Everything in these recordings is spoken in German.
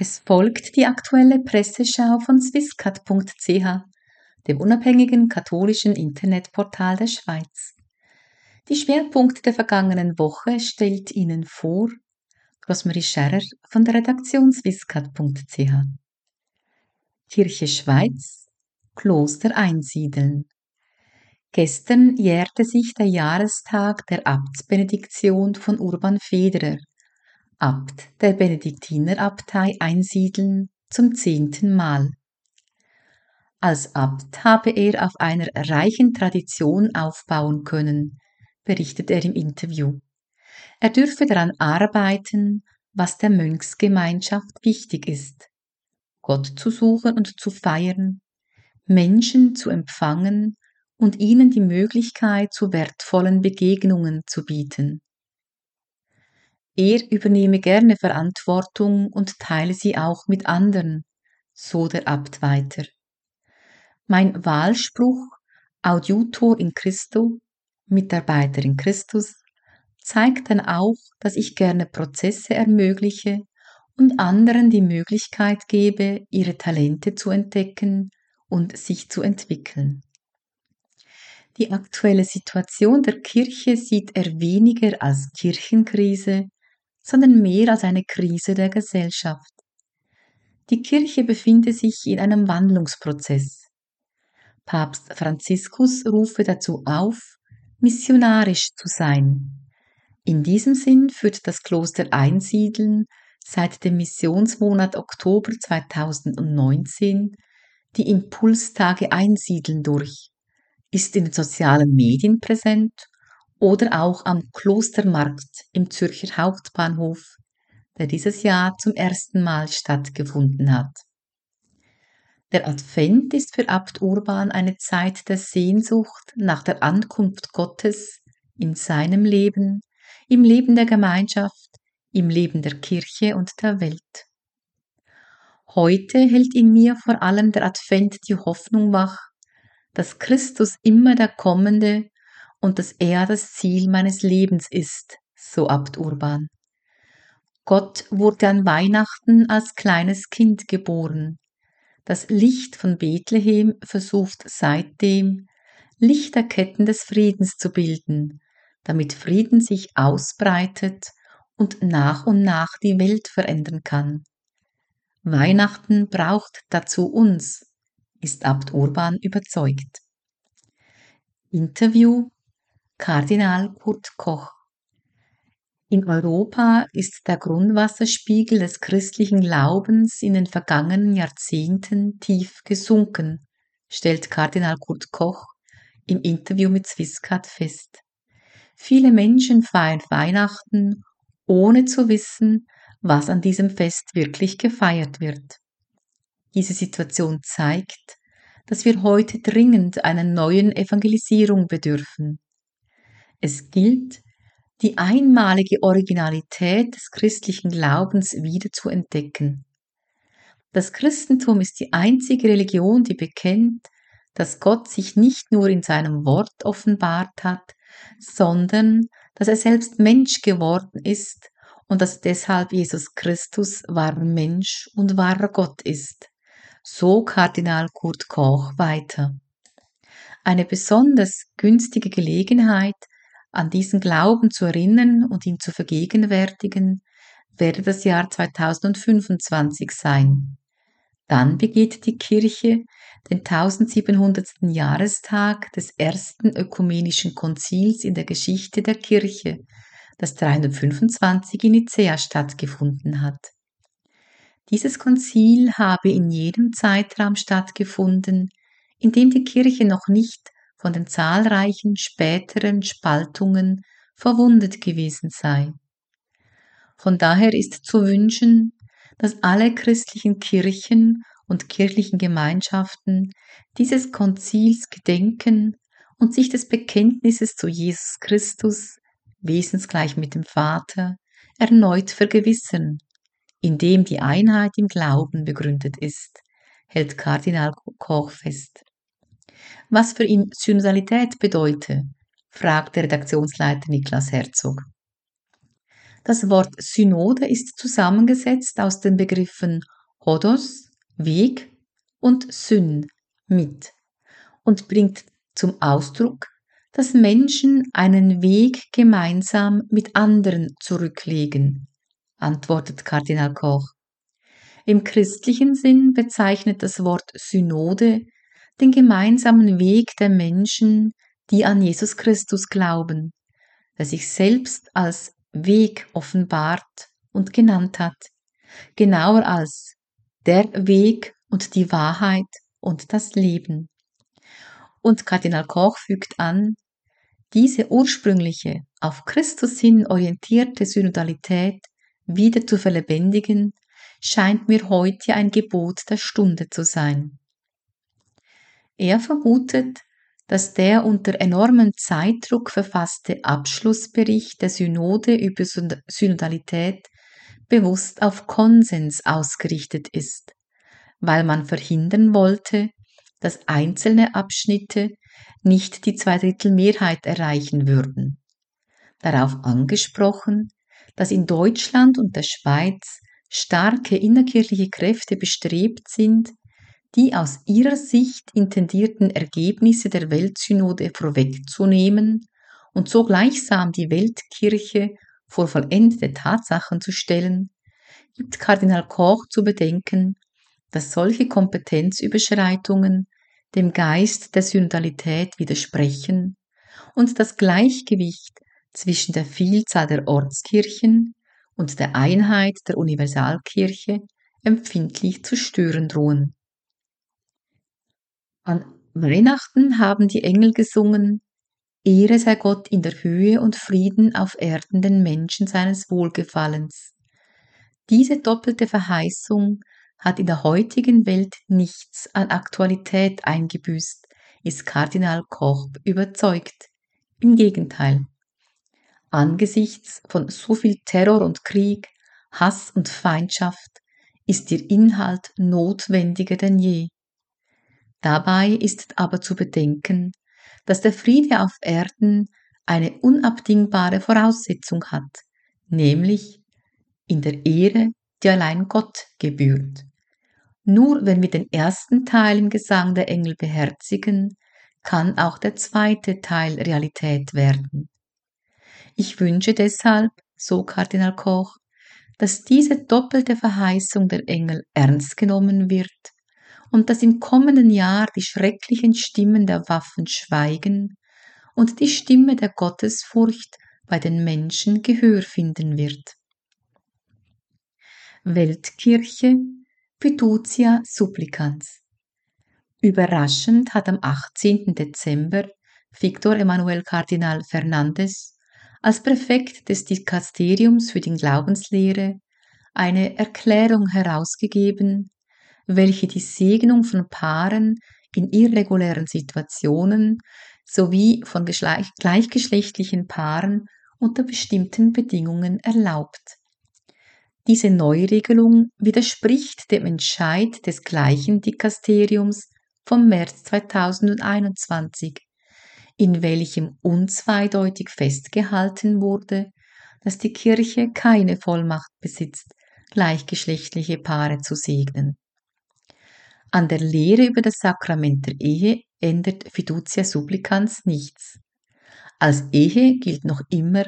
Es folgt die aktuelle Presseschau von swisscat.ch, dem unabhängigen katholischen Internetportal der Schweiz. Die Schwerpunkte der vergangenen Woche stellt Ihnen vor Rosmarie Scherrer von der Redaktion swisscat.ch. Kirche Schweiz Kloster einsiedeln. Gestern jährte sich der Jahrestag der Abtsbenediktion von Urban Federer, Abt der Benediktinerabtei Einsiedeln, zum zehnten Mal. Als Abt habe er auf einer reichen Tradition aufbauen können, berichtet er im Interview. Er dürfe daran arbeiten, was der Mönchsgemeinschaft wichtig ist. Gott zu suchen und zu feiern, Menschen zu empfangen und ihnen die Möglichkeit zu wertvollen Begegnungen zu bieten. Er übernehme gerne Verantwortung und teile sie auch mit anderen, so der Abt weiter. Mein Wahlspruch Audiutor in Christo, Mitarbeiter in Christus, zeigt dann auch, dass ich gerne Prozesse ermögliche und anderen die Möglichkeit gebe, ihre Talente zu entdecken und sich zu entwickeln. Die aktuelle Situation der Kirche sieht er weniger als Kirchenkrise, sondern mehr als eine Krise der Gesellschaft. Die Kirche befinde sich in einem Wandlungsprozess. Papst Franziskus rufe dazu auf, missionarisch zu sein. In diesem Sinn führt das Kloster Einsiedeln seit dem Missionsmonat Oktober 2019 die Impulstage Einsiedeln durch ist in den sozialen Medien präsent oder auch am Klostermarkt im Zürcher Hauptbahnhof, der dieses Jahr zum ersten Mal stattgefunden hat. Der Advent ist für Abt Urban eine Zeit der Sehnsucht nach der Ankunft Gottes in seinem Leben, im Leben der Gemeinschaft, im Leben der Kirche und der Welt. Heute hält in mir vor allem der Advent die Hoffnung wach, dass Christus immer der Kommende und dass er das Ziel meines Lebens ist, so Abt Urban. Gott wurde an Weihnachten als kleines Kind geboren. Das Licht von Bethlehem versucht seitdem, Lichterketten des Friedens zu bilden, damit Frieden sich ausbreitet und nach und nach die Welt verändern kann. Weihnachten braucht dazu uns, ist Abt Urban überzeugt. Interview Kardinal Kurt Koch in Europa ist der Grundwasserspiegel des christlichen Glaubens in den vergangenen Jahrzehnten tief gesunken, stellt Kardinal Kurt Koch im Interview mit Swisscat fest. Viele Menschen feiern Weihnachten, ohne zu wissen, was an diesem Fest wirklich gefeiert wird. Diese Situation zeigt, dass wir heute dringend einer neuen Evangelisierung bedürfen. Es gilt, die einmalige Originalität des christlichen Glaubens wieder zu entdecken. Das Christentum ist die einzige Religion, die bekennt, dass Gott sich nicht nur in seinem Wort offenbart hat, sondern dass er selbst Mensch geworden ist und dass deshalb Jesus Christus wahrer Mensch und wahrer Gott ist so Kardinal Kurt Koch weiter. Eine besonders günstige Gelegenheit, an diesen Glauben zu erinnern und ihn zu vergegenwärtigen, werde das Jahr 2025 sein. Dann begeht die Kirche den 1700. Jahrestag des ersten ökumenischen Konzils in der Geschichte der Kirche, das 325 in Nicea stattgefunden hat. Dieses Konzil habe in jedem Zeitraum stattgefunden, in dem die Kirche noch nicht von den zahlreichen späteren Spaltungen verwundet gewesen sei. Von daher ist zu wünschen, dass alle christlichen Kirchen und kirchlichen Gemeinschaften dieses Konzils gedenken und sich des Bekenntnisses zu Jesus Christus, wesensgleich mit dem Vater, erneut vergewissern in dem die Einheit im Glauben begründet ist, hält Kardinal Koch fest. Was für ihn Synodalität bedeute, fragt der Redaktionsleiter Niklas Herzog. Das Wort Synode ist zusammengesetzt aus den Begriffen Hodos, Weg und Syn, mit und bringt zum Ausdruck, dass Menschen einen Weg gemeinsam mit anderen zurücklegen, antwortet Kardinal Koch. Im christlichen Sinn bezeichnet das Wort Synode den gemeinsamen Weg der Menschen, die an Jesus Christus glauben, der sich selbst als Weg offenbart und genannt hat, genauer als der Weg und die Wahrheit und das Leben. Und Kardinal Koch fügt an, diese ursprüngliche, auf Christus hin orientierte Synodalität wieder zu verlebendigen, scheint mir heute ein Gebot der Stunde zu sein. Er vermutet, dass der unter enormem Zeitdruck verfasste Abschlussbericht der Synode über Synodalität bewusst auf Konsens ausgerichtet ist, weil man verhindern wollte, dass einzelne Abschnitte nicht die Zweidrittelmehrheit erreichen würden. Darauf angesprochen, dass in Deutschland und der Schweiz starke innerkirchliche Kräfte bestrebt sind, die aus ihrer Sicht intendierten Ergebnisse der Weltsynode vorwegzunehmen und so gleichsam die Weltkirche vor vollendete Tatsachen zu stellen, gibt Kardinal Koch zu bedenken, dass solche Kompetenzüberschreitungen dem Geist der Synodalität widersprechen und das Gleichgewicht zwischen der Vielzahl der Ortskirchen und der Einheit der Universalkirche empfindlich zu stören drohen. An Weihnachten haben die Engel gesungen, Ehre sei Gott in der Höhe und Frieden auf Erden den Menschen seines Wohlgefallens. Diese doppelte Verheißung hat in der heutigen Welt nichts an Aktualität eingebüßt, ist Kardinal Koch überzeugt. Im Gegenteil. Angesichts von so viel Terror und Krieg, Hass und Feindschaft ist ihr Inhalt notwendiger denn je. Dabei ist aber zu bedenken, dass der Friede auf Erden eine unabdingbare Voraussetzung hat, nämlich in der Ehre, die allein Gott gebührt. Nur wenn wir den ersten Teil im Gesang der Engel beherzigen, kann auch der zweite Teil Realität werden. Ich wünsche deshalb, so Kardinal Koch, dass diese doppelte Verheißung der Engel ernst genommen wird und dass im kommenden Jahr die schrecklichen Stimmen der Waffen schweigen und die Stimme der Gottesfurcht bei den Menschen Gehör finden wird. Weltkirche Fiducia Supplicans. Überraschend hat am 18. Dezember Victor Emanuel Kardinal Fernandes als Präfekt des Dikasteriums für die Glaubenslehre eine Erklärung herausgegeben, welche die Segnung von Paaren in irregulären Situationen sowie von gleichgeschlechtlichen Paaren unter bestimmten Bedingungen erlaubt. Diese Neuregelung widerspricht dem Entscheid des gleichen Dikasteriums vom März 2021, in welchem unzweideutig festgehalten wurde, dass die Kirche keine Vollmacht besitzt, gleichgeschlechtliche Paare zu segnen. An der Lehre über das Sakrament der Ehe ändert Fiducia Supplicans nichts. Als Ehe gilt noch immer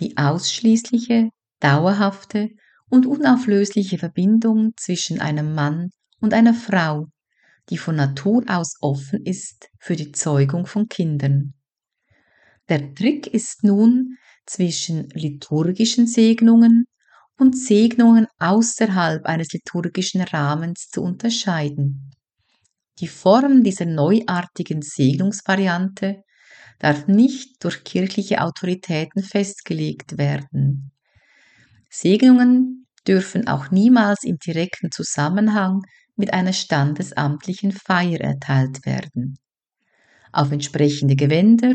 die ausschließliche, dauerhafte und unauflösliche Verbindung zwischen einem Mann und einer Frau, die von Natur aus offen ist für die Zeugung von Kindern. Der Trick ist nun zwischen liturgischen Segnungen und Segnungen außerhalb eines liturgischen Rahmens zu unterscheiden. Die Form dieser neuartigen Segnungsvariante darf nicht durch kirchliche Autoritäten festgelegt werden. Segnungen dürfen auch niemals im direkten Zusammenhang mit einer standesamtlichen Feier erteilt werden. Auf entsprechende Gewänder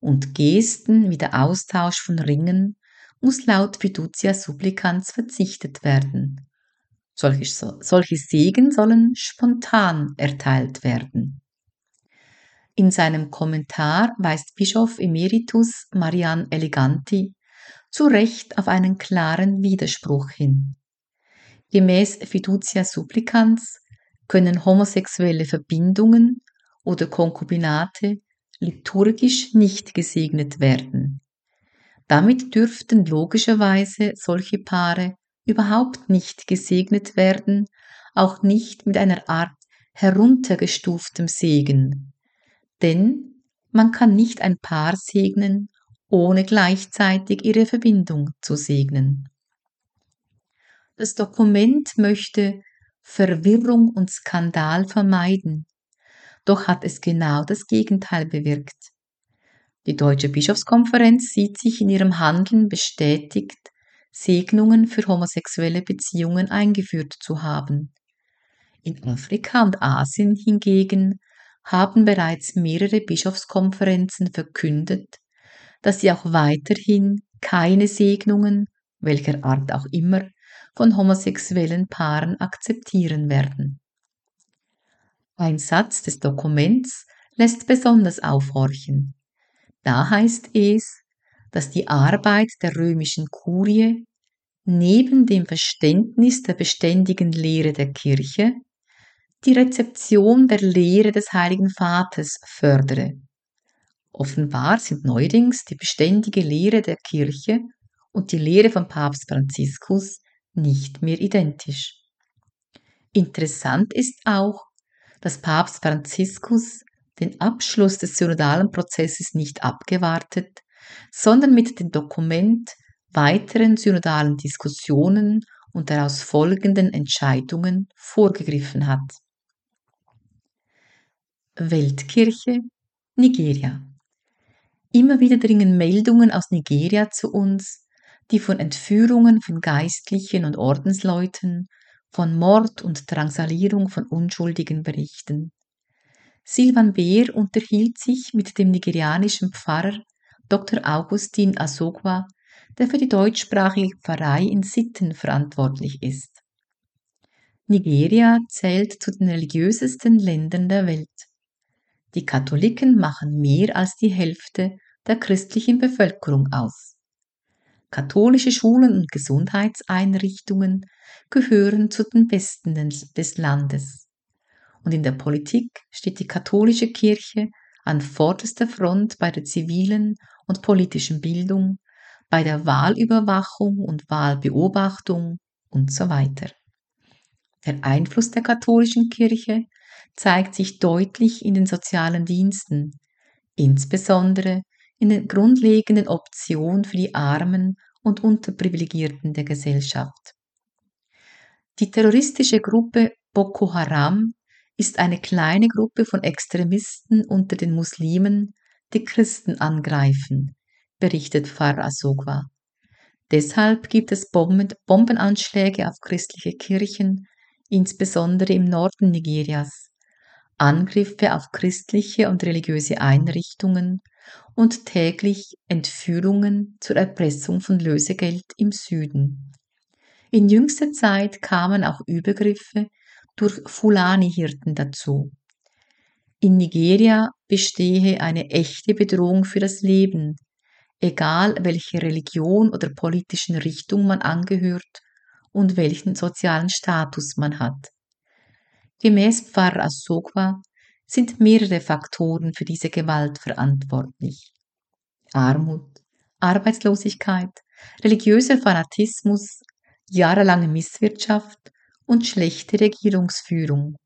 und Gesten wie der Austausch von Ringen muss laut Fiducia Supplicans verzichtet werden. Solche, solche Segen sollen spontan erteilt werden. In seinem Kommentar weist Bischof Emeritus Marian Eleganti zu Recht auf einen klaren Widerspruch hin. Gemäß Fiducia Supplicans können homosexuelle Verbindungen oder Konkubinate liturgisch nicht gesegnet werden. Damit dürften logischerweise solche Paare überhaupt nicht gesegnet werden, auch nicht mit einer Art heruntergestuftem Segen. Denn man kann nicht ein Paar segnen, ohne gleichzeitig ihre Verbindung zu segnen. Das Dokument möchte Verwirrung und Skandal vermeiden, doch hat es genau das Gegenteil bewirkt. Die Deutsche Bischofskonferenz sieht sich in ihrem Handeln bestätigt, Segnungen für homosexuelle Beziehungen eingeführt zu haben. In Afrika und Asien hingegen haben bereits mehrere Bischofskonferenzen verkündet, dass sie auch weiterhin keine Segnungen, welcher Art auch immer, von homosexuellen Paaren akzeptieren werden. Ein Satz des Dokuments lässt besonders aufhorchen. Da heißt es, dass die Arbeit der römischen Kurie neben dem Verständnis der beständigen Lehre der Kirche die Rezeption der Lehre des Heiligen Vaters fördere. Offenbar sind neuerdings die beständige Lehre der Kirche und die Lehre von Papst Franziskus nicht mehr identisch. Interessant ist auch, dass Papst Franziskus den Abschluss des synodalen Prozesses nicht abgewartet, sondern mit dem Dokument weiteren synodalen Diskussionen und daraus folgenden Entscheidungen vorgegriffen hat. Weltkirche Nigeria. Immer wieder dringen Meldungen aus Nigeria zu uns, die von Entführungen von Geistlichen und Ordensleuten, von Mord und Drangsalierung von Unschuldigen berichten. Silvan Beer unterhielt sich mit dem nigerianischen Pfarrer Dr. Augustin Asogwa, der für die deutschsprachige Pfarrei in Sitten verantwortlich ist. Nigeria zählt zu den religiösesten Ländern der Welt. Die Katholiken machen mehr als die Hälfte der christlichen Bevölkerung aus. Katholische Schulen und Gesundheitseinrichtungen gehören zu den besten des Landes. Und in der Politik steht die katholische Kirche an vorderster Front bei der zivilen und politischen Bildung, bei der Wahlüberwachung und Wahlbeobachtung und so weiter. Der Einfluss der katholischen Kirche zeigt sich deutlich in den sozialen Diensten, insbesondere in den grundlegenden Optionen für die Armen und Unterprivilegierten der Gesellschaft. Die terroristische Gruppe Boko Haram ist eine kleine Gruppe von Extremisten unter den Muslimen, die Christen angreifen, berichtet Pfarrer Asogwa. Deshalb gibt es Bombenanschläge auf christliche Kirchen, insbesondere im Norden Nigerias. Angriffe auf christliche und religiöse Einrichtungen und täglich Entführungen zur Erpressung von Lösegeld im Süden. In jüngster Zeit kamen auch Übergriffe durch Fulani-Hirten dazu. In Nigeria bestehe eine echte Bedrohung für das Leben, egal welche Religion oder politischen Richtung man angehört und welchen sozialen Status man hat. Gemäß Pfarrer Asogwa sind mehrere Faktoren für diese Gewalt verantwortlich. Armut, Arbeitslosigkeit, religiöser Fanatismus, jahrelange Misswirtschaft und schlechte Regierungsführung.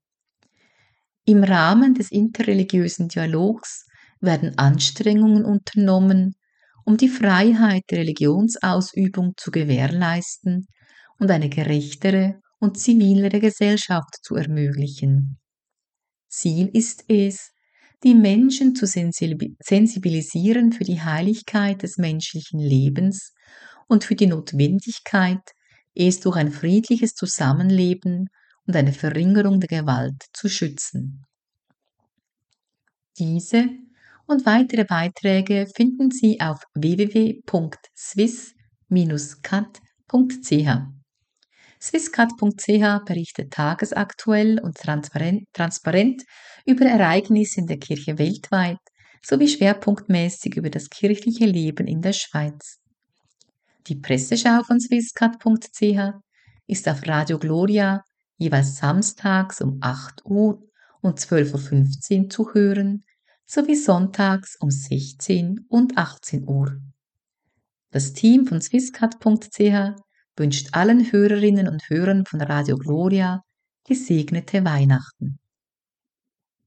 Im Rahmen des interreligiösen Dialogs werden Anstrengungen unternommen, um die Freiheit der Religionsausübung zu gewährleisten und eine gerechtere und zivilere Gesellschaft zu ermöglichen. Ziel ist es, die Menschen zu sensibilisieren für die Heiligkeit des menschlichen Lebens und für die Notwendigkeit, es durch ein friedliches Zusammenleben und eine Verringerung der Gewalt zu schützen. Diese und weitere Beiträge finden Sie auf www.swiss-cat.ch. Swisscat.ch berichtet tagesaktuell und transparent, transparent über Ereignisse in der Kirche weltweit sowie schwerpunktmäßig über das kirchliche Leben in der Schweiz. Die Presseschau von swisscat.ch ist auf Radio Gloria jeweils samstags um 8 Uhr und 12.15 Uhr zu hören, sowie sonntags um 16 und 18 Uhr. Das Team von swisscat.ch wünscht allen Hörerinnen und Hörern von Radio Gloria gesegnete Weihnachten.